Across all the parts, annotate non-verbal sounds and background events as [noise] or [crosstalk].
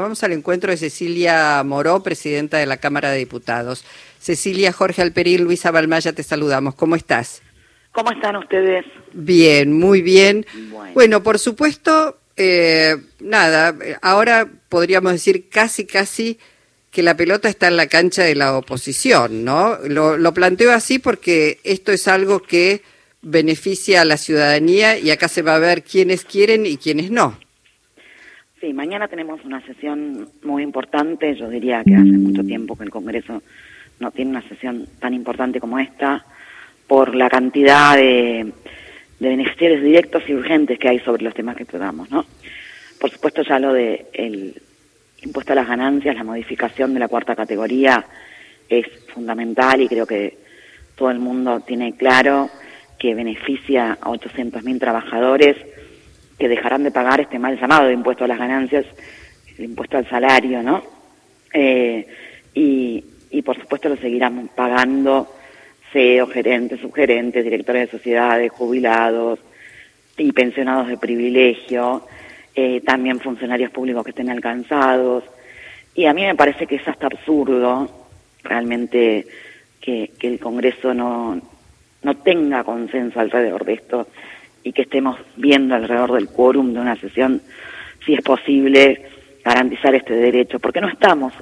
Vamos al encuentro de Cecilia Moró, presidenta de la Cámara de Diputados. Cecilia, Jorge Alperín, Luisa Balmaya, te saludamos. ¿Cómo estás? ¿Cómo están ustedes? Bien, muy bien. Bueno, por supuesto, eh, nada, ahora podríamos decir casi, casi que la pelota está en la cancha de la oposición, ¿no? Lo, lo planteo así porque esto es algo que beneficia a la ciudadanía y acá se va a ver quiénes quieren y quiénes no. Sí, mañana tenemos una sesión muy importante. Yo diría que hace mucho tiempo que el Congreso no tiene una sesión tan importante como esta por la cantidad de, beneficiarios directos y urgentes que hay sobre los temas que tratamos, ¿no? Por supuesto ya lo de el impuesto a las ganancias, la modificación de la cuarta categoría es fundamental y creo que todo el mundo tiene claro que beneficia a 800.000 trabajadores que dejarán de pagar este mal llamado impuesto a las ganancias, el impuesto al salario, ¿no? Eh, y, y por supuesto lo seguirán pagando CEO, gerentes, subgerentes, directores de sociedades, jubilados y pensionados de privilegio, eh, también funcionarios públicos que estén alcanzados. Y a mí me parece que es hasta absurdo realmente que, que el Congreso no, no tenga consenso alrededor de esto y que estemos viendo alrededor del quórum de una sesión si es posible garantizar este derecho, porque no estamos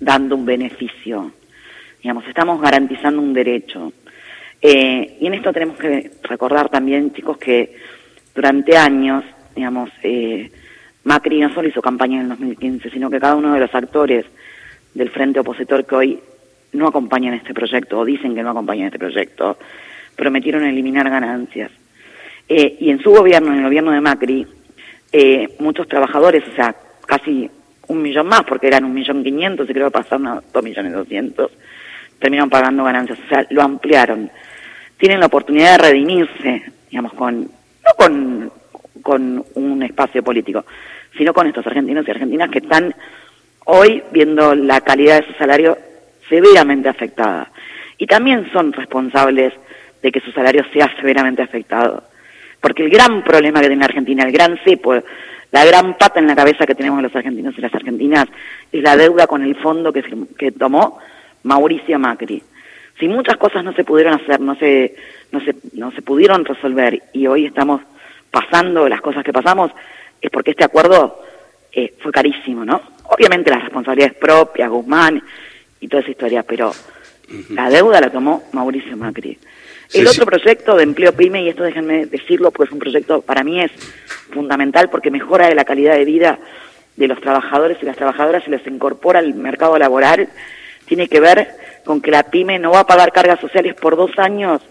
dando un beneficio, digamos, estamos garantizando un derecho. Eh, y en esto tenemos que recordar también, chicos, que durante años, digamos, eh, Macri no solo hizo campaña en el 2015, sino que cada uno de los actores del frente opositor que hoy no acompañan este proyecto o dicen que no acompañan este proyecto, prometieron eliminar ganancias. Eh, y en su gobierno, en el gobierno de Macri, eh, muchos trabajadores, o sea, casi un millón más, porque eran un millón quinientos y creo que pasaron a dos millones doscientos, terminaron pagando ganancias, o sea, lo ampliaron. Tienen la oportunidad de redimirse, digamos, con, no con, con un espacio político, sino con estos argentinos y argentinas que están hoy viendo la calidad de su salario severamente afectada. Y también son responsables de que su salario sea severamente afectado. Porque el gran problema que tiene Argentina, el gran cepo, la gran pata en la cabeza que tenemos los argentinos y las argentinas es la deuda con el fondo que, que tomó Mauricio Macri. Si muchas cosas no se pudieron hacer, no se, no se, no se pudieron resolver y hoy estamos pasando las cosas que pasamos, es porque este acuerdo eh, fue carísimo, ¿no? Obviamente las responsabilidades propias, Guzmán y toda esa historia, pero la deuda la tomó Mauricio Macri. El otro proyecto de empleo PYME, y esto déjenme decirlo, pues un proyecto para mí es fundamental porque mejora la calidad de vida de los trabajadores y las trabajadoras y les incorpora al mercado laboral, tiene que ver con que la PYME no va a pagar cargas sociales por dos años,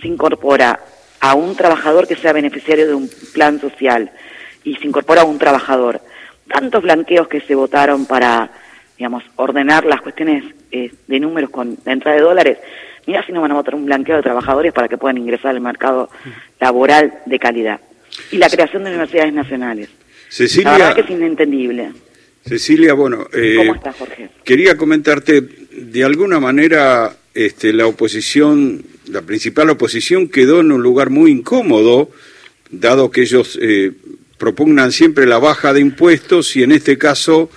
se incorpora a un trabajador que sea beneficiario de un plan social y se incorpora a un trabajador. Tantos blanqueos que se votaron para, digamos, ordenar las cuestiones eh, de números con la entrada de dólares, mira si no van a votar un blanqueo de trabajadores para que puedan ingresar al mercado laboral de calidad. Y la creación de universidades nacionales. Cecilia, la verdad que es inentendible. Cecilia, bueno, eh, ¿cómo estás, Jorge? Quería comentarte, de alguna manera, este, la oposición, la principal oposición quedó en un lugar muy incómodo, dado que ellos eh, propugnan siempre la baja de impuestos y en este caso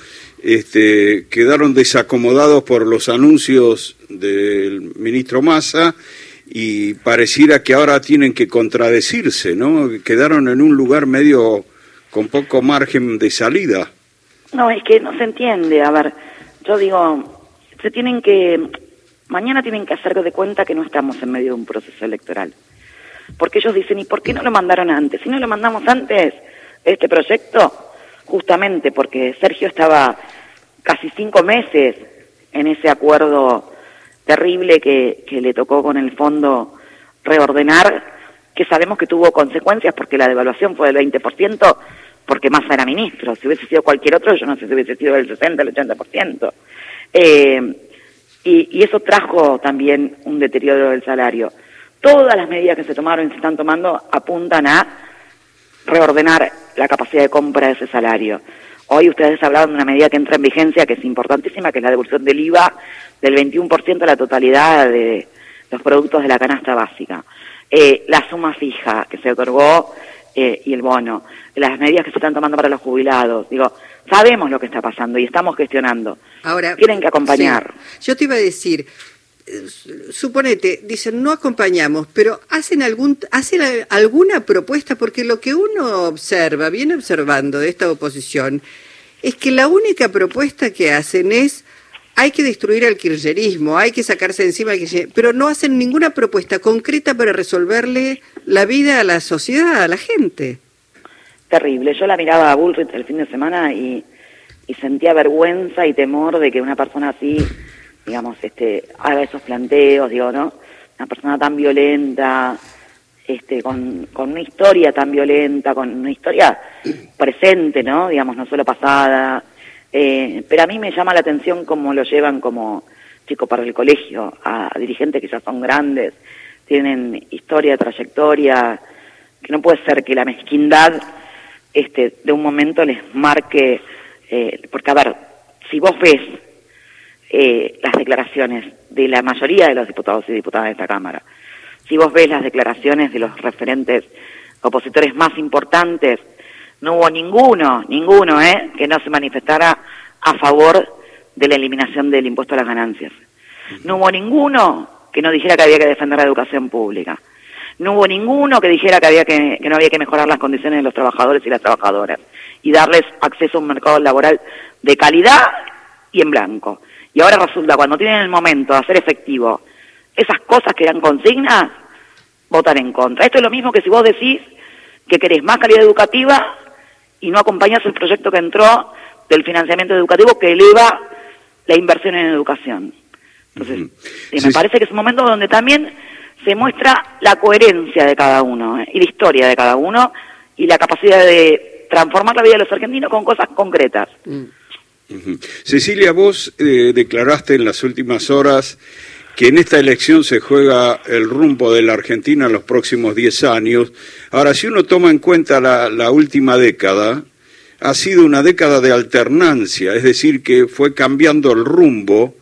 este, quedaron desacomodados por los anuncios del ministro Massa y pareciera que ahora tienen que contradecirse, ¿no? Quedaron en un lugar medio con poco margen de salida. No, es que no se entiende. A ver, yo digo, se tienen que, mañana tienen que hacer de cuenta que no estamos en medio de un proceso electoral. Porque ellos dicen, ¿y por qué no lo mandaron antes? Si no lo mandamos antes, este proyecto, justamente porque Sergio estaba casi cinco meses en ese acuerdo terrible que, le tocó con el fondo reordenar, que sabemos que tuvo consecuencias porque la devaluación fue del 20%, porque Massa era ministro. Si hubiese sido cualquier otro, yo no sé si hubiese sido del 60, el 80%. Eh, y, y eso trajo también un deterioro del salario. Todas las medidas que se tomaron y se están tomando apuntan a reordenar la capacidad de compra de ese salario. Hoy ustedes hablaron de una medida que entra en vigencia que es importantísima, que es la devolución del IVA del 21% a la totalidad de los productos de la canasta básica. Eh, la suma fija que se otorgó eh, y el bono, las medidas que se están tomando para los jubilados. Digo, sabemos lo que está pasando y estamos gestionando. Ahora, tienen que acompañar. Yo te iba a decir, suponete, dicen no acompañamos, pero hacen algún hacen alguna propuesta porque lo que uno observa, viene observando de esta oposición es que la única propuesta que hacen es hay que destruir al kirchnerismo, hay que sacarse encima al kirchnerismo, pero no hacen ninguna propuesta concreta para resolverle la vida a la sociedad, a la gente. Terrible. Yo la miraba a Bullrich el fin de semana y sentía vergüenza y temor de que una persona así digamos, este, haga esos planteos, digo, ¿no? Una persona tan violenta, este, con, con una historia tan violenta, con una historia presente, ¿no? Digamos, no solo pasada. Eh, pero a mí me llama la atención cómo lo llevan como chico para el colegio, a, dirigentes que ya son grandes, tienen historia, trayectoria, que no puede ser que la mezquindad este, de un momento les marque, eh, porque a ver, si vos ves eh, las declaraciones de la mayoría de los diputados y diputadas de esta Cámara. Si vos ves las declaraciones de los referentes opositores más importantes, no hubo ninguno, ninguno, ¿eh? que no se manifestara a favor de la eliminación del impuesto a las ganancias. No hubo ninguno que no dijera que había que defender la educación pública. No hubo ninguno que dijera que, había que, que no había que mejorar las condiciones de los trabajadores y las trabajadoras y darles acceso a un mercado laboral de calidad y en blanco. Y ahora resulta, cuando tienen el momento de hacer efectivo esas cosas que eran consignas, votan en contra. Esto es lo mismo que si vos decís que querés más calidad educativa y no acompañás el proyecto que entró del financiamiento educativo que eleva la inversión en educación. Entonces, me parece que es un momento donde también se muestra la coherencia de cada uno ¿eh? y la historia de cada uno y la capacidad de transformar la vida de los argentinos con cosas concretas. Cecilia, vos eh, declaraste en las últimas horas que en esta elección se juega el rumbo de la Argentina en los próximos 10 años. Ahora, si uno toma en cuenta la, última década, ha sido una década de alternancia, es decir, que fue cambiando el rumbo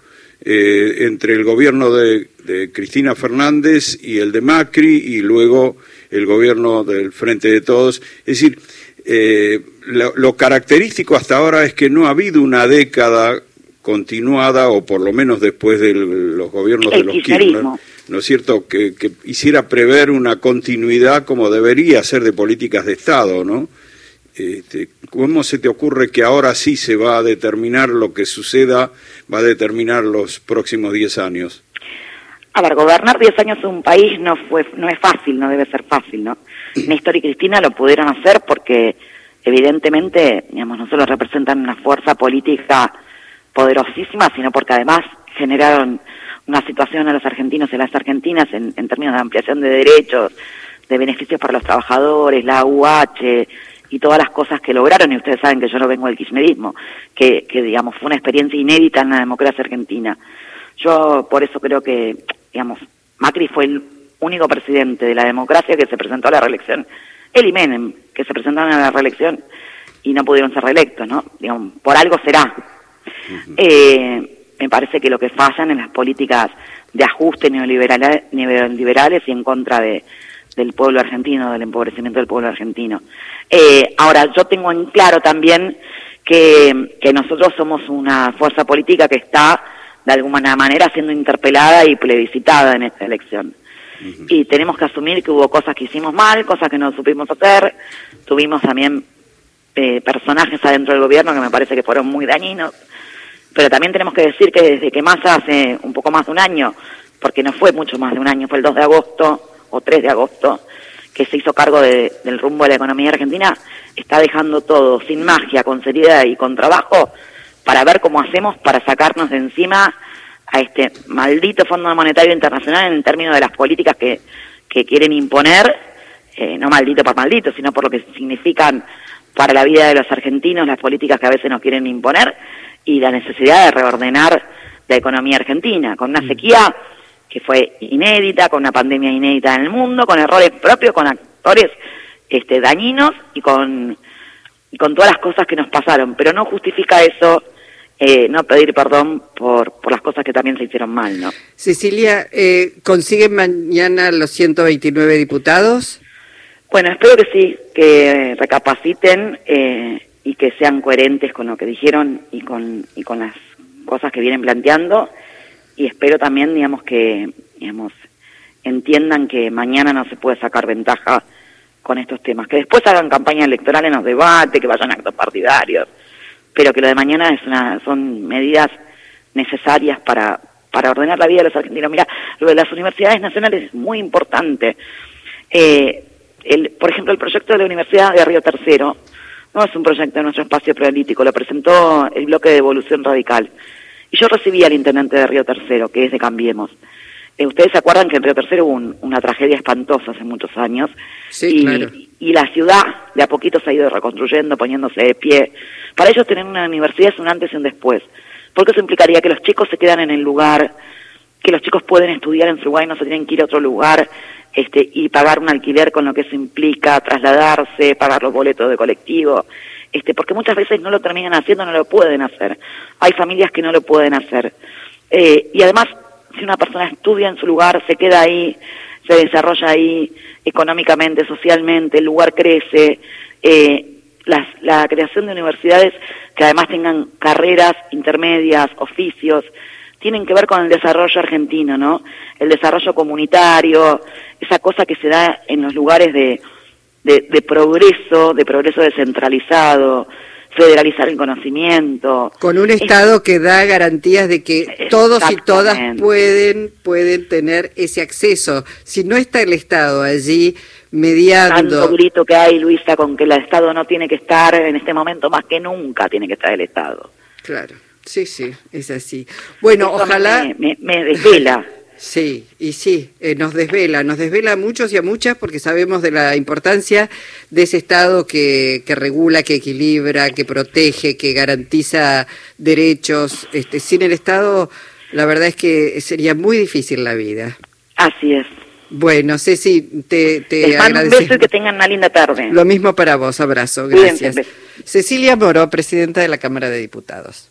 eh, entre el gobierno de, de, Cristina Fernández y el de Macri y luego el gobierno del Frente de Todos. Es decir, eh, lo, característico hasta ahora es que no ha habido una década continuada, o por lo menos después de los gobiernos de los Kirchner, ¿no es cierto?, que, hiciera prever una continuidad como debería ser de políticas de Estado, ¿no? Este, ¿Cómo se te ocurre que ahora sí se va a determinar lo que suceda, va a determinar los próximos 10 años? A ver, gobernar 10 años en un país no, fue, no es fácil, no debe ser fácil, ¿no? [clears throat] Néstor y Cristina lo pudieron hacer porque evidentemente, digamos, no solo representan una fuerza política poderosísima, sino porque además generaron una situación a los argentinos y a las argentinas en, términos de ampliación de derechos, de beneficios para los trabajadores, la UH y todas las cosas que lograron, y ustedes saben que yo no vengo del kirchnerismo, que, que digamos fue una experiencia inédita en la democracia argentina. Yo por eso creo que, digamos, Macri fue el único presidente de la democracia que se presentó a la reelección, él y Menem, que se presentaron a la reelección y no pudieron ser reelectos, ¿no? Digamos, por algo será. eh, me parece que lo que fallan en las políticas de ajuste neoliberales, neoliberales y en contra de, del pueblo argentino, del empobrecimiento del pueblo argentino. Eh, ahora, yo tengo en claro también que, que nosotros somos una fuerza política que está de alguna manera siendo interpelada y plebiscitada en esta elección y tenemos que asumir que hubo cosas que hicimos mal, cosas que no supimos hacer, tuvimos también eh, personajes adentro del gobierno que me parece que fueron muy dañinos, pero también tenemos que decir que desde que más hace un poco más de un año, porque no fue mucho más de un año, fue el 2 de agosto o 3 de agosto, que se hizo cargo del rumbo de la economía argentina, está dejando todo sin magia, con seriedad y con trabajo para ver cómo hacemos para sacarnos de encima a este maldito Fondo Monetario Internacional en términos de las políticas que, que quieren imponer, eh, no maldito por maldito, sino por lo que significan para la vida de los argentinos las políticas que a veces nos quieren imponer y la necesidad de reordenar la economía argentina, con una mm. sequía que fue inédita, con una pandemia inédita en el mundo, con errores propios, con actores este, dañinos y con, y con todas las cosas que nos pasaron. Pero no justifica eso eh, no pedir perdón por, por las cosas que también se hicieron mal, ¿no? Cecilia, eh, ¿consiguen mañana los 129 diputados? Bueno, espero que sí, que recapaciten eh, y que sean coherentes con lo que dijeron y con, y con las cosas que vienen planteando y espero también, digamos, que, digamos, entiendan que mañana no se puede sacar ventaja con estos temas, que después hagan campaña electoral en los debates, que vayan a actos partidarios, pero que lo de mañana es una, son medidas necesarias para, para ordenar la vida de los argentinos. Mira, lo de las universidades nacionales es muy importante. Eh, el, por ejemplo, el proyecto de la Universidad de Río Tercero no es un proyecto de nuestro espacio político, lo presentó el bloque de evolución radical. Y yo recibí al intendente de Río Tercero, que es de Cambiemos. Eh, Ustedes se acuerdan que en Río Tercero hubo una tragedia espantosa hace muchos años. Sí, y, y la ciudad de a poquito se ha ido reconstruyendo, poniéndose de pie. Para ellos tener una universidad es un antes y un después. Porque eso implicaría que los chicos se quedan en el lugar, que los chicos pueden estudiar en su lugar y no se tienen que ir a otro lugar este, y pagar un alquiler con lo que eso implica, trasladarse, pagar los boletos de colectivo este, porque muchas veces no lo terminan haciendo, no lo pueden hacer. Hay familias que no lo pueden hacer. Eh, y además, si una persona estudia en su lugar, se queda ahí, se desarrolla ahí económicamente, socialmente, el lugar crece, eh, las, la creación de universidades que además tengan carreras intermedias, oficios, tienen que ver con el desarrollo argentino, ¿no? El desarrollo comunitario, esa cosa que se da en los lugares de, de, progreso, de progreso descentralizado, federalizar el conocimiento. Con un Estado que da garantías de que todos y todas pueden, pueden tener ese acceso. Si no está el Estado allí mediando... Tanto grito que hay, Luisa, con que el Estado no tiene que estar en este momento más que nunca tiene que estar el Estado. Claro, sí, sí, es así. Bueno, ojalá... Me, me, me desvela. Sí, y sí, eh, nos desvela, nos desvela a muchos y a muchas porque sabemos de la importancia de ese Estado que, que regula, que equilibra, que protege, que garantiza derechos. Este, sin el Estado, la verdad es que sería muy difícil la vida. Así es. Bueno, Ceci, te, te mando un beso y que tengan una linda tarde. Lo mismo para vos, abrazo, gracias. Cecilia Moro, presidenta de la Cámara de Diputados.